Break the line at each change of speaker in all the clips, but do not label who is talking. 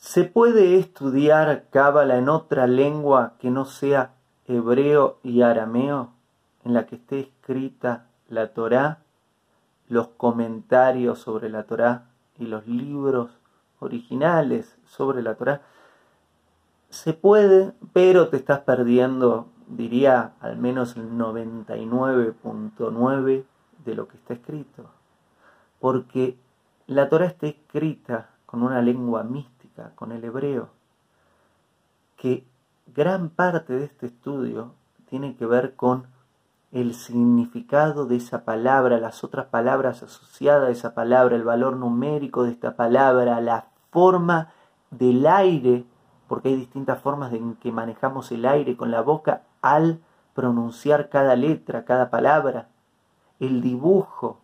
¿Se puede estudiar Cábala en otra lengua que no sea hebreo y arameo, en la que esté escrita la Torá, los comentarios sobre la Torá y los libros originales sobre la Torá? Se puede, pero te estás perdiendo, diría, al menos el 99.9 de lo que está escrito. Porque la Torah está escrita con una lengua mística, con el hebreo, que gran parte de este estudio tiene que ver con el significado de esa palabra, las otras palabras asociadas a esa palabra, el valor numérico de esta palabra, la forma del aire, porque hay distintas formas en que manejamos el aire con la boca al pronunciar cada letra, cada palabra, el dibujo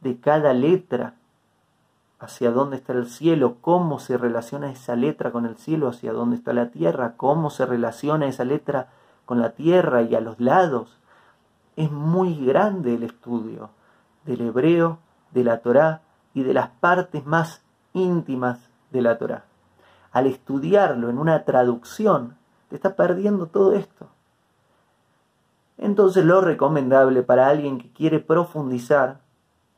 de cada letra, hacia dónde está el cielo, cómo se relaciona esa letra con el cielo, hacia dónde está la tierra, cómo se relaciona esa letra con la tierra y a los lados. Es muy grande el estudio del hebreo, de la Torá y de las partes más íntimas de la Torá. Al estudiarlo en una traducción, te está perdiendo todo esto. Entonces lo recomendable para alguien que quiere profundizar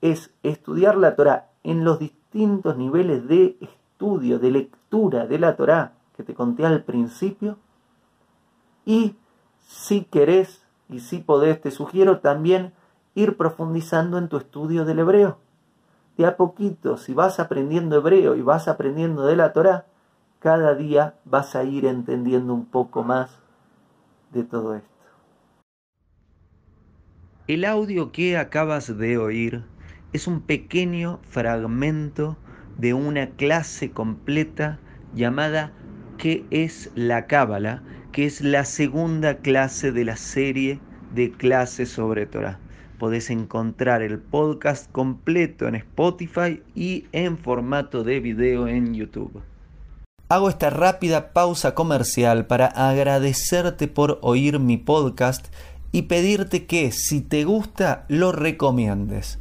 es estudiar la Torá en los distintos distintos niveles de estudio, de lectura de la Torá que te conté al principio. Y si querés y si podés, te sugiero también ir profundizando en tu estudio del hebreo. De a poquito, si vas aprendiendo hebreo y vas aprendiendo de la Torá, cada día vas a ir entendiendo un poco más de todo esto. El audio que acabas de oír es un pequeño fragmento de una clase completa llamada ¿Qué es la Cábala? que es la segunda clase de la serie de clases sobre Torah. Podés encontrar el podcast completo en Spotify y en formato de video en YouTube. Hago esta rápida pausa comercial para agradecerte por oír mi podcast y pedirte que si te gusta lo recomiendes.